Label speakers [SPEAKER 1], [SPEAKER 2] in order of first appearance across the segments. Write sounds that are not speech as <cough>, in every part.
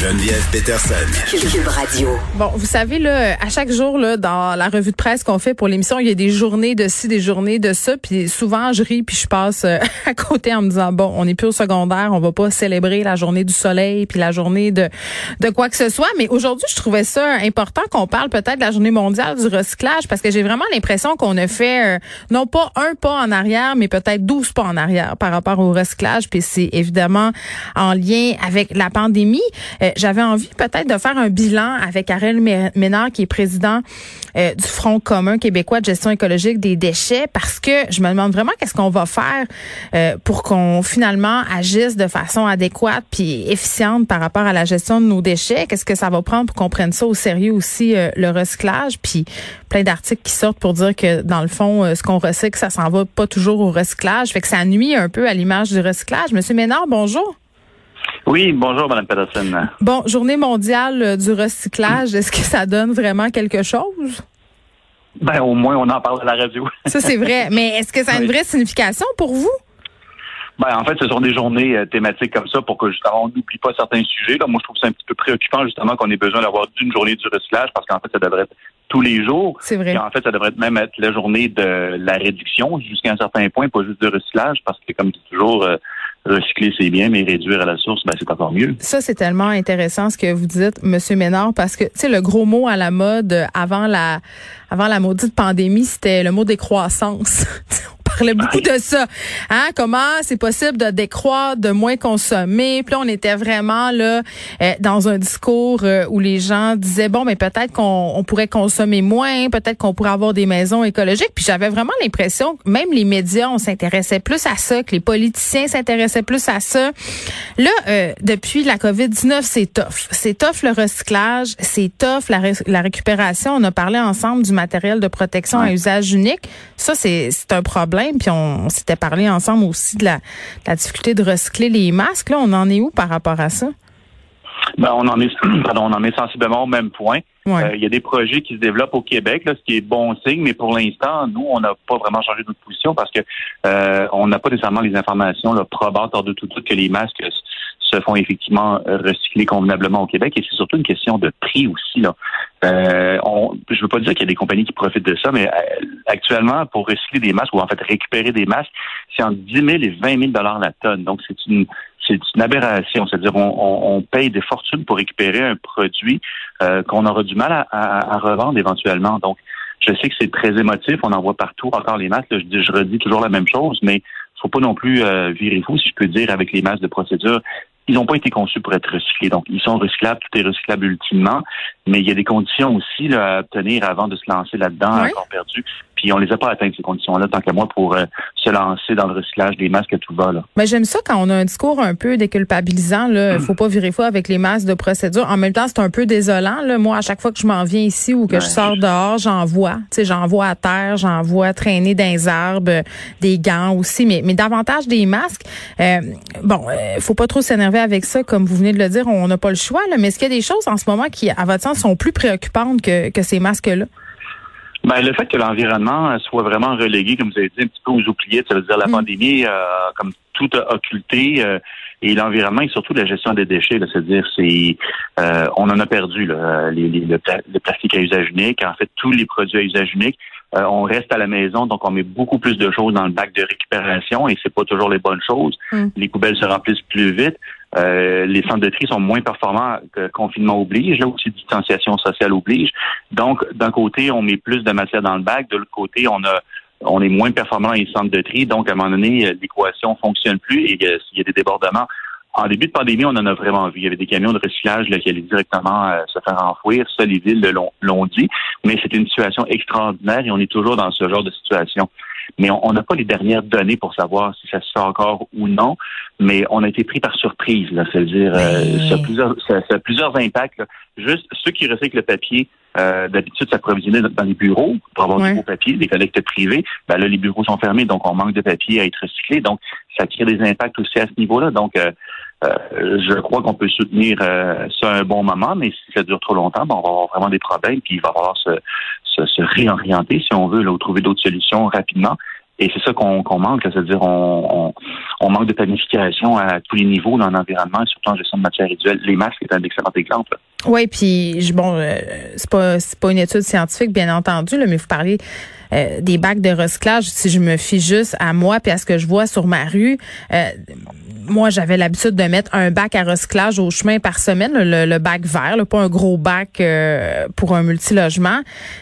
[SPEAKER 1] Geneviève Peterson.
[SPEAKER 2] Cube Radio.
[SPEAKER 3] Bon, vous savez, là, à chaque jour, là, dans la revue de presse qu'on fait pour l'émission, il y a des journées de ci, des journées de ça. Puis souvent, je ris, puis je passe euh, <laughs> à côté en me disant, bon, on n'est plus au secondaire, on va pas célébrer la journée du soleil, puis la journée de, de quoi que ce soit. Mais aujourd'hui, je trouvais ça important qu'on parle peut-être de la journée mondiale du recyclage, parce que j'ai vraiment l'impression qu'on a fait, euh, non pas un pas en arrière, mais peut-être douze pas en arrière par rapport au recyclage. Puis c'est évidemment en lien avec la pandémie. Euh, j'avais envie peut-être de faire un bilan avec Ariel Ménard, qui est président euh, du Front commun québécois de gestion écologique des déchets, parce que je me demande vraiment qu'est-ce qu'on va faire euh, pour qu'on finalement agisse de façon adéquate puis efficiente par rapport à la gestion de nos déchets. Qu'est-ce que ça va prendre pour qu'on prenne ça au sérieux aussi, euh, le recyclage, puis plein d'articles qui sortent pour dire que dans le fond, ce qu'on recycle, ça s'en va pas toujours au recyclage. Fait que ça nuit un peu à l'image du recyclage. Monsieur Ménard, bonjour.
[SPEAKER 4] Oui, bonjour, Mme Peterson.
[SPEAKER 3] Bon, journée mondiale euh, du recyclage, est-ce que ça donne vraiment quelque chose?
[SPEAKER 4] Ben, au moins, on en parle à la radio.
[SPEAKER 3] Ça, c'est vrai. <laughs> Mais est-ce que ça a une vraie signification pour vous?
[SPEAKER 4] Ben, en fait, ce sont des journées euh, thématiques comme ça pour que justement on n'oublie pas certains sujets. Là, moi, je trouve ça un petit peu préoccupant justement qu'on ait besoin d'avoir d'une journée du recyclage parce qu'en fait, ça devrait être tous les jours.
[SPEAKER 3] C'est vrai.
[SPEAKER 4] en fait, ça devrait même être la journée de la réduction jusqu'à un certain point, pas juste de recyclage, parce que comme toujours, euh, recycler, c'est bien, mais réduire à la source, ben, c'est encore mieux.
[SPEAKER 3] Ça, c'est tellement intéressant ce que vous dites, Monsieur Ménard, parce que, tu sais, le gros mot à la mode avant la, avant la maudite pandémie, c'était le mot décroissance. <laughs> parlait beaucoup de ça. Hein? Comment c'est possible de décroître, de moins consommer? Puis là, on était vraiment là euh, dans un discours euh, où les gens disaient bon, mais peut-être qu'on pourrait consommer moins, peut-être qu'on pourrait avoir des maisons écologiques. Puis j'avais vraiment l'impression que même les médias, on s'intéressait plus à ça, que les politiciens s'intéressaient plus à ça. Là, euh, depuis la COVID-19, c'est tough. C'est tough le recyclage, c'est tough la, la récupération. On a parlé ensemble du matériel de protection à usage unique. Ça, c'est un problème. Puis on, s'était parlé ensemble aussi de la, difficulté de recycler les masques. Là, on en est où par rapport à ça?
[SPEAKER 4] Ben, on en est, <clears throat> pardon, on en est sensiblement au même point. Euh, il y a des projets qui se développent au Québec, là, ce qui est bon signe, mais pour l'instant, nous, on n'a pas vraiment changé notre position parce que euh, on n'a pas nécessairement les informations là, probantes hors de tout doute que les masques se font effectivement recycler convenablement au Québec et c'est surtout une question de prix aussi. Là. Euh, on, je veux pas dire qu'il y a des compagnies qui profitent de ça, mais euh, actuellement, pour recycler des masques ou en fait récupérer des masques, c'est entre 10 000 et 20 000 dollars la tonne. Donc c'est une c'est une aberration. C'est-à-dire, on, on, paye des fortunes pour récupérer un produit euh, qu'on aura du mal à, revendre éventuellement. Donc, je sais que c'est très émotif. On en voit partout encore les masques. je, je redis toujours la même chose, mais faut pas non plus euh, virer fou, si je peux dire, avec les masques de procédure ils n'ont pas été conçus pour être recyclés. Donc, ils sont recyclables, tout est recyclable ultimement, mais il y a des conditions aussi là, à obtenir avant de se lancer là-dedans, encore perdu. Puis on les a pas atteintes, ces conditions-là, tant qu'à moi, pour euh, se lancer dans le recyclage des masques à tout va. Là.
[SPEAKER 3] Mais j'aime ça quand on a un discours un peu déculpabilisant. Là, faut pas virer fou avec les masques de procédure. En même temps, c'est un peu désolant. Là. Moi, à chaque fois que je m'en viens ici ou que je sors dehors, j'en vois. Tu sais, j'en vois à terre, j'en vois traîner dans les arbres, des gants aussi, mais, mais davantage des masques. Euh, bon, euh, faut pas trop s'énerver avec ça, comme vous venez de le dire. On n'a pas le choix. Là, mais est-ce qu'il y a des choses en ce moment qui, à votre sens, sont plus préoccupantes que, que ces masques-là?
[SPEAKER 4] Ben, le fait que l'environnement soit vraiment relégué, comme vous avez dit, un petit peu aux oubliettes, ça veut dire la mm. pandémie, euh, comme tout a occulté, euh, et l'environnement et surtout la gestion des déchets, c'est-à-dire c'est euh, on en a perdu là, les, le, plastique à usage unique, en fait tous les produits à usage unique. On reste à la maison, donc on met beaucoup plus de choses dans le bac de récupération et c'est pas toujours les bonnes choses. Mm. Les poubelles se remplissent plus vite. Euh, les centres de tri sont moins performants que confinement oblige, là aussi distanciation sociale oblige. Donc, d'un côté, on met plus de matière dans le bac, de l'autre côté, on a on est moins performant dans les centres de tri, donc à un moment donné, l'équation fonctionne plus et euh, s'il y a des débordements. En début de pandémie, on en a vraiment vu. Il y avait des camions de recyclage là, qui allaient directement euh, se faire enfouir. Ça, les villes l'ont dit. Mais c'est une situation extraordinaire et on est toujours dans ce genre de situation mais on n'a pas les dernières données pour savoir si ça se fait encore ou non. Mais on a été pris par surprise, là. C'est-à-dire, euh, ça, a plusieurs, ça, a plusieurs impacts. Juste ceux qui recyclent le papier, euh, d'habitude s'approvisionner dans les bureaux pour avoir du beau papier, des collectes privées. Ben là, les bureaux sont fermés, donc on manque de papier à être recyclé. Donc, ça crée des impacts aussi à ce niveau-là. Donc, euh, euh, je crois qu'on peut soutenir euh, ça un bon moment, mais si ça dure trop longtemps, ben, on va avoir vraiment des problèmes, puis il va falloir se, se, se réorienter, si on veut, là, ou trouver d'autres solutions rapidement. Et c'est ça qu'on manque, c'est-à-dire on, on, manque de planification à tous les niveaux dans l'environnement, surtout en gestion de matières résiduelles. Les masques est un excellent exemple.
[SPEAKER 3] Oui, puis bon, euh, c'est pas c'est pas une étude scientifique, bien entendu, là, mais vous parlez euh, des bacs de recyclage. Si je me fie juste à moi puis à ce que je vois sur ma rue, euh, moi, j'avais l'habitude de mettre un bac à recyclage au chemin par semaine, le, bac vert, pas un gros bac euh, pour un multilogement.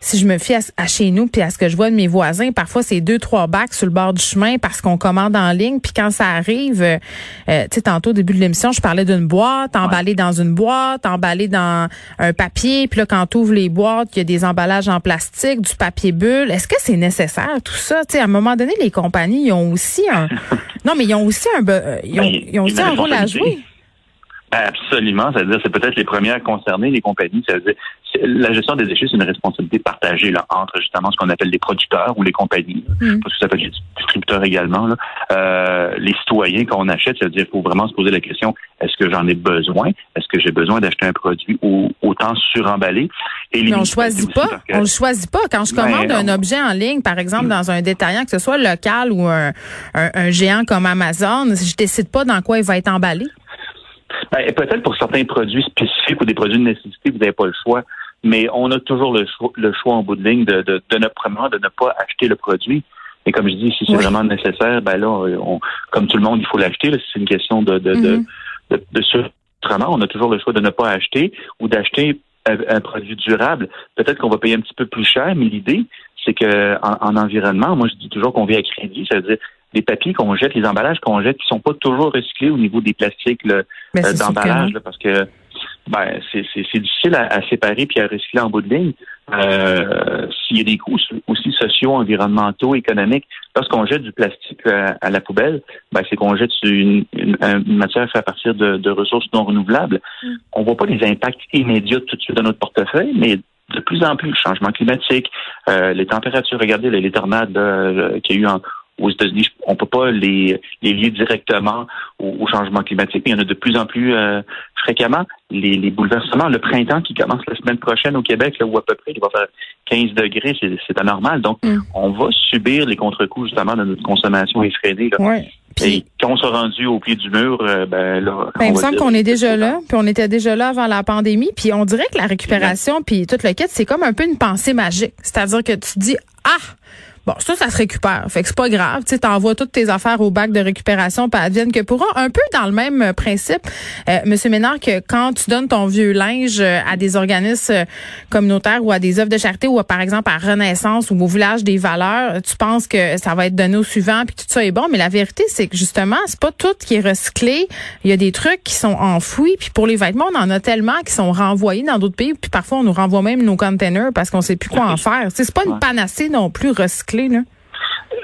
[SPEAKER 3] Si je me fie à, chez nous puis à ce que je vois de mes voisins, parfois c'est deux trois bacs sur le bord du chemin parce qu'on commande en ligne. Puis quand ça arrive, euh, tu sais, tantôt au début de l'émission, je parlais d'une boîte emballée dans une boîte, emballée dans un papier. Puis là, quand tu ouvres les boîtes, il y a des emballages en plastique, du papier bulle. Est-ce que c'est nécessaire tout ça? Tu sais, à un moment donné, les compagnies ils ont aussi un <laughs> non, mais ils ont aussi un euh, ils ont, ben, ils ont aussi un rôle à jouer.
[SPEAKER 4] Absolument. C'est-à-dire, c'est peut-être les premières concernées, les compagnies. C'est-à-dire, la gestion des déchets, c'est une responsabilité partagée là, entre justement ce qu'on appelle les producteurs ou les compagnies, mm. parce que ça peut être les distributeurs également, là. Euh, les citoyens qu'on achète. C'est-à-dire, il faut vraiment se poser la question est-ce que j'en ai besoin? Est-ce que j'ai besoin d'acheter un produit autant suremballé?
[SPEAKER 3] Et Mais on choisit pas. On le choisit pas. Quand je ben commande un objet en ligne, par exemple mm. dans un détaillant, que ce soit local ou un, un, un géant comme Amazon, je décide pas dans quoi il va être emballé.
[SPEAKER 4] Ben, peut-être pour certains produits spécifiques ou des produits de nécessité, vous n'avez pas le choix. Mais on a toujours le choix, le choix en bout de ligne de, de, de, ne, de ne pas acheter le produit. Et comme je dis, si c'est vraiment nécessaire, ben là, on, comme tout le monde, il faut l'acheter. C'est une question de, de, de, mm-hmm. de, on a toujours le choix de ne pas acheter ou d'acheter un, produit durable. Peut-être qu'on va payer un petit peu plus cher, mais l'idée, c'est que en, environnement, moi je dis toujours qu'on vit à crédit, c'est-à-dire les papiers qu'on jette, les emballages qu'on jette, qui sont pas toujours recyclés au niveau des plastiques euh, d'emballage, parce que ben, c'est difficile à, séparer puis à recycler en bout de ligne. Euh, S'il y a des coûts aussi sociaux, environnementaux, économiques, lorsqu'on jette du plastique à, la poubelle, ben, c'est qu'on jette une, matière faite à partir de, ressources non renouvelables. Mm. On voit pas les impacts immédiats tout de suite dans notre portefeuille, mais de plus en plus, le changement climatique, euh, les températures, regardez les, tornades euh, qu'il y a eu en, aux États-Unis, on peut pas les, les lier directement au, changement climatique. Il y en a de plus en plus euh, fréquemment. Les, les, bouleversements, le printemps qui commence la semaine prochaine au Québec, là, où à peu près il va faire 15 degrés, c'est anormal. Donc, mm. on va subir les contre-coups justement de notre consommation effrénée. Là. Et quand on s'est rendu au pied du mur, euh, ben là.
[SPEAKER 3] Ben, il me semble qu'on est déjà là, puis on était déjà là avant la pandémie, puis on dirait que la récupération, puis toute le quête, c'est comme un peu une pensée magique. C'est-à-dire que tu dis ah Bon, ça, ça se récupère. Fait que c'est pas grave. Tu envoies toutes tes affaires au bac de récupération, pas advienne que pourra. Un peu dans le même principe, euh, Monsieur Ménard, que quand tu donnes ton vieux linge euh, à des organismes euh, communautaires ou à des œuvres de charité ou par exemple à Renaissance ou au village des valeurs, tu penses que ça va être donné au suivant puis tout ça est bon. Mais la vérité, c'est que justement, c'est pas tout qui est recyclé. Il y a des trucs qui sont enfouis. Puis pour les vêtements, on en a tellement qui sont renvoyés dans d'autres pays. Puis parfois, on nous renvoie même nos containers parce qu'on sait plus quoi en faire. C'est pas une panacée non plus recyclée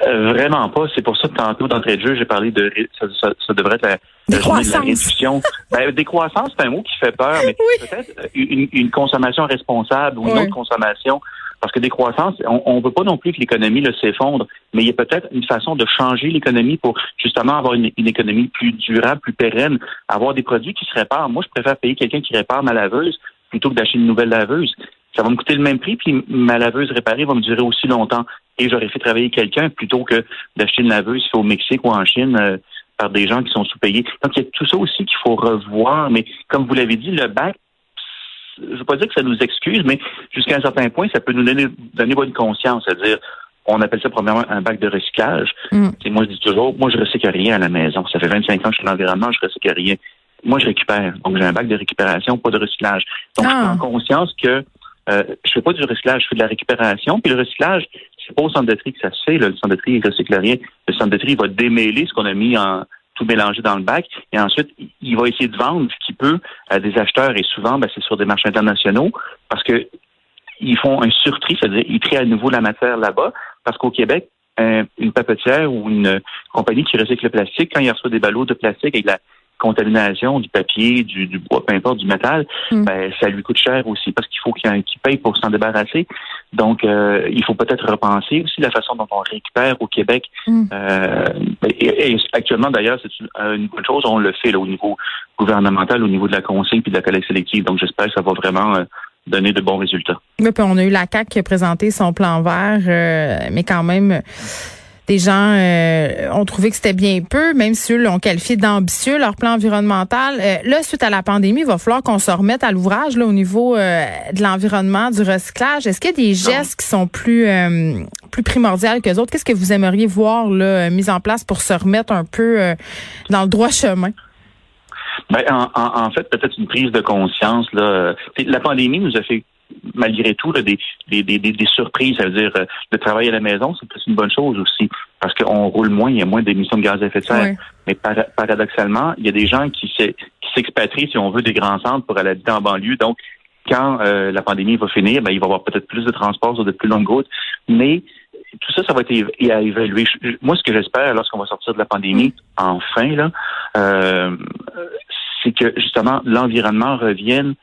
[SPEAKER 4] euh, vraiment pas. C'est pour ça que tantôt, d'entrée de jeu, j'ai parlé de ça, devrait être la,
[SPEAKER 3] la
[SPEAKER 4] réduction. Ben, décroissance, c'est un mot qui fait peur, mais peut-être euh, une, consommation responsable ou une autre consommation. Parce que décroissance, on ne veut pas non plus que l'économie s'effondre, mais il y a peut-être une façon de changer l'économie pour justement avoir une, économie plus durable, plus pérenne, avoir des produits qui se réparent. Moi, je préfère payer quelqu'un qui répare ma laveuse plutôt que d'acheter une nouvelle laveuse ça va me coûter le même prix, puis ma laveuse réparée va me durer aussi longtemps. Et j'aurais fait travailler quelqu'un plutôt que d'acheter une laveuse au Mexique ou en Chine euh, par des gens qui sont sous-payés. Donc, il y a tout ça aussi qu'il faut revoir. Mais comme vous l'avez dit, le bac, je ne veux pas dire que ça nous excuse, mais jusqu'à un certain point, ça peut nous donner, donner bonne conscience. C'est-à-dire, on appelle ça premièrement un bac de recyclage. Mm. Moi, je dis toujours, moi, je recycle rien à la maison. Ça fait 25 ans que je suis dans l'environnement, je recycle rien. Moi, je récupère. Donc, j'ai un bac de récupération, pas de recyclage. Donc, je prends ah. conscience que euh, je fais pas du recyclage, je fais de la récupération. Puis le recyclage, c'est pas au centre de tri que ça se fait. Le centre de tri, il recycle rien. Le centre de tri va démêler ce qu'on a mis en tout mélangé dans le bac. Et ensuite, il va essayer de vendre ce qu'il peut à des acheteurs. Et souvent, ben, c'est sur des marchés internationaux parce que ils font un surtri, c'est-à-dire ils trient à nouveau la matière là-bas. Parce qu'au Québec, une papetière ou une compagnie qui recycle le plastique, quand il reçoit des ballots de plastique avec la contamination du papier, du, bois, peu importe, du métal, hmm. ben, ça lui coûte cher aussi parce qu'il faut qu'il paye pour s'en débarrasser. Donc, euh, il faut peut-être repenser aussi la façon dont on récupère au Québec. Hmm. Euh, et, actuellement, d'ailleurs, c'est une, bonne chose. On le fait là, au niveau gouvernemental, au niveau de la consigne puis de la collecte sélective. Donc, j'espère que ça va vraiment euh, donner de bons résultats.
[SPEAKER 3] Oui, puis on a eu la CAC qui a présenté son plan vert, mais quand même des gens euh, ont trouvé que c'était bien peu, même si eux l'ont qualifié d'ambitieux, leur plan environnemental. Euh, là, suite à la pandémie, il va falloir qu'on se remette à l'ouvrage là, au niveau euh, de l'environnement, du recyclage. Est-ce qu'il y a des gestes qui sont plus plus primordiaux que les autres? Qu'est-ce que vous aimeriez voir là, mis en place pour se remettre un peu dans le droit chemin?
[SPEAKER 4] Ben, en, en, fait, peut-être une prise de conscience. Là. La pandémie nous a fait malgré tout, des, des, des, des, surprises. Ça veut dire, euh, le travail à la maison, c'est une bonne chose aussi, parce qu'on roule moins, il y a moins d'émissions de gaz à effet de serre. Mais paradoxalement, il y a des gens qui s'expatrient, si on veut, des grands centres pour aller habiter en banlieue. Donc, quand euh, la pandémie va finir, ben, il va y avoir peut-être plus de transports sur de plus longues routes. Mais tout ça, ça va être à évaluer. Moi, ce que j'espère lorsqu'on va sortir de la pandémie, enfin, là, euh, c'est que justement l'environnement revienne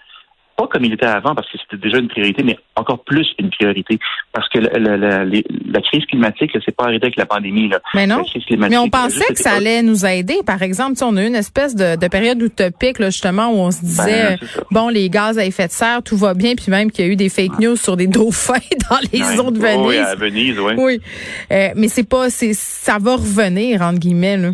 [SPEAKER 4] pas comme il était avant parce que c'était déjà une priorité, mais encore plus une priorité parce que la, la, la, crise climatique, c'est pas arrêté avec la pandémie. Là.
[SPEAKER 3] Mais non. Mais on pensait que ça allait nous aider. Par exemple, on a eu une espèce de, de période utopique là, justement où on se disait ben, bon les gaz à effet de serre, tout va bien, puis même qu'il y a eu des fake news sur des dauphins <laughs> dans les ouais. eaux de Venise.
[SPEAKER 4] oui, à Venise, oui.
[SPEAKER 3] Oui, euh, mais c'est pas, c'est ça va revenir entre guillemets là.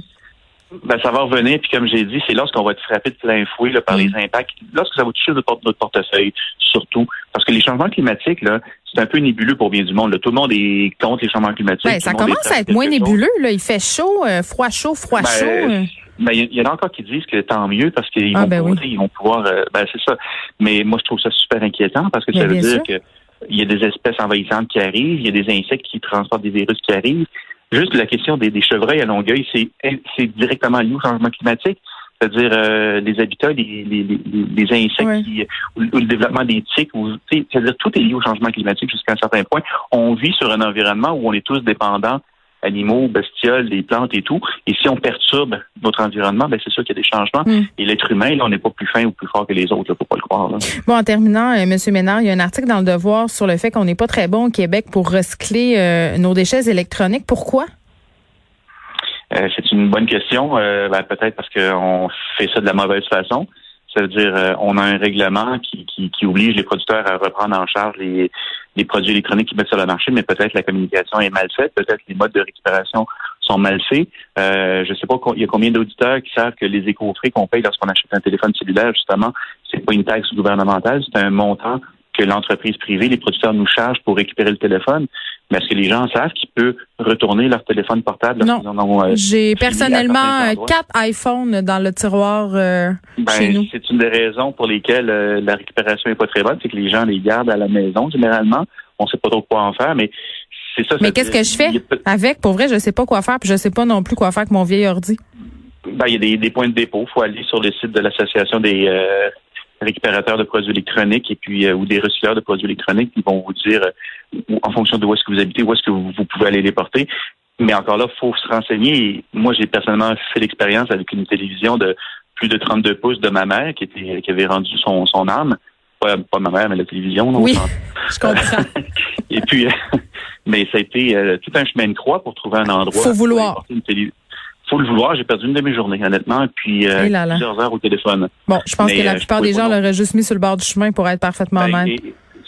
[SPEAKER 4] Ben, ça va revenir, puis comme j'ai dit, c'est lorsqu'on va être frappé de plein fouet là, par mm. les impacts, lorsque ça va toucher notre, notre portefeuille, surtout. Parce que les changements climatiques, là, c'est un peu nébuleux pour bien du monde. Tout le monde est contre les changements climatiques.
[SPEAKER 3] Ben, ça commence à être moins nébuleux. Là. Il fait chaud, euh, froid chaud, froid ben, chaud. Euh.
[SPEAKER 4] Ben, il y, en a encore qui disent que tant mieux parce qu'ils ah, vont, ben pouvoir, ils vont pouvoir. Euh, ben, c'est ça. Mais moi, je trouve ça super inquiétant parce que ça veut dire que il y a des espèces envahissantes qui arrivent, il y a des insectes qui transportent des virus qui arrivent. Juste la question des, chevreuils à Longueuil, c'est directement lié au changement climatique. C'est-à-dire euh, les habitats, les, les, insectes qui, ou, le développement des tiques, c'est-à-dire tout est lié au changement climatique jusqu'à un certain point. On vit sur un environnement où on est tous dépendants animaux, bestioles, des plantes et tout. Et si on perturbe notre environnement, ben c'est sûr qu'il y a des changements. Hmm. Et l'être humain, là, on n'est pas plus fin ou plus fort que les autres, là, faut pas le croire.
[SPEAKER 3] Bon, en terminant, euh, Monsieur Ménard, il y a un article dans le Devoir sur le fait qu'on n'est pas très bon au Québec pour recycler euh, nos déchets électroniques. Pourquoi?
[SPEAKER 4] Euh, c'est une bonne question. Ben, peut-être parce qu'on fait ça de la mauvaise façon. Ça veut dire euh, on a un règlement qui, qui, qui, oblige les producteurs à reprendre en charge les, les produits électroniques qui mettent sur le marché, mais peut-être la communication est mal faite, peut-être les modes de récupération sont mal faits. Euh, je ne sais pas il y a combien d'auditeurs qui savent que les éco-frais qu'on paye lorsqu'on achète un téléphone cellulaire, justement, c'est pas une taxe gouvernementale, c'est un montant que l'entreprise privée, les producteurs nous chargent pour récupérer le téléphone. Mais est-ce que les gens savent qu'ils peuvent retourner leur téléphone portable?
[SPEAKER 3] Non.
[SPEAKER 4] Euh,
[SPEAKER 3] J'ai personnellement euh, quatre iPhones dans le tiroir euh, ben, chez nous.
[SPEAKER 4] C'est une des raisons pour lesquelles la récupération est pas très bonne, c'est que les gens les gardent à la maison généralement. On sait pas trop quoi en faire, mais c'est ça.
[SPEAKER 3] Mais qu'est-ce que je fais avec? Pour vrai, je sais pas quoi faire, puis je sais pas non plus quoi faire avec mon vieil ordi.
[SPEAKER 4] Ben, il y a des, des, points de dépôt. Il faut aller sur le site de l'association des récupérateurs de produits électroniques et puis euh, ou des recycleurs de produits électroniques qui vont vous dire euh, en fonction de où est-ce que vous habitez, où est-ce que vous, pouvez aller les porter. Mais encore là, il faut se renseigner. moi, j'ai personnellement fait l'expérience avec une télévision de plus de 32 pouces de ma mère qui était qui avait rendu son, son âme. Pas, ma mère, mais la télévision.
[SPEAKER 3] oui, je comprends. <laughs>
[SPEAKER 4] et puis, mais ça a été euh, tout un chemin de croix pour trouver un endroit.
[SPEAKER 3] Faut vouloir.
[SPEAKER 4] Une faut le vouloir. J'ai perdu une de mes journées, honnêtement, puis euh, plusieurs heures au téléphone.
[SPEAKER 3] Bon, je pense que la euh, plupart des gens l'auraient juste mis sur le bord du chemin pour être parfaitement ben, honnête.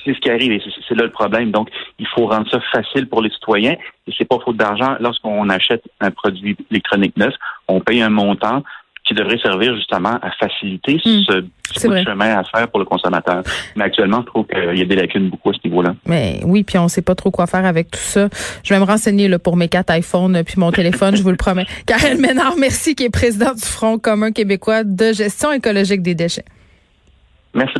[SPEAKER 4] C'est ce qui arrive et c'est là le problème. Donc, il faut rendre ça facile pour les citoyens. Et c'est pas faute d'argent. Lorsqu'on achète un produit électronique neuf, on paye un montant qui devrait servir justement à faciliter hmm. ce petit chemin à faire pour le consommateur. Mais actuellement, je trouve qu'il y a des lacunes beaucoup à ce niveau-là.
[SPEAKER 3] Mais oui, puis on sait pas trop quoi faire avec tout ça. Je vais me renseigner là, pour mes quatre iPhones puis mon téléphone, je vous le promets. <laughs> Karel Ménard, merci, qui est président du Front commun québécois de gestion écologique des déchets.
[SPEAKER 4] Merci.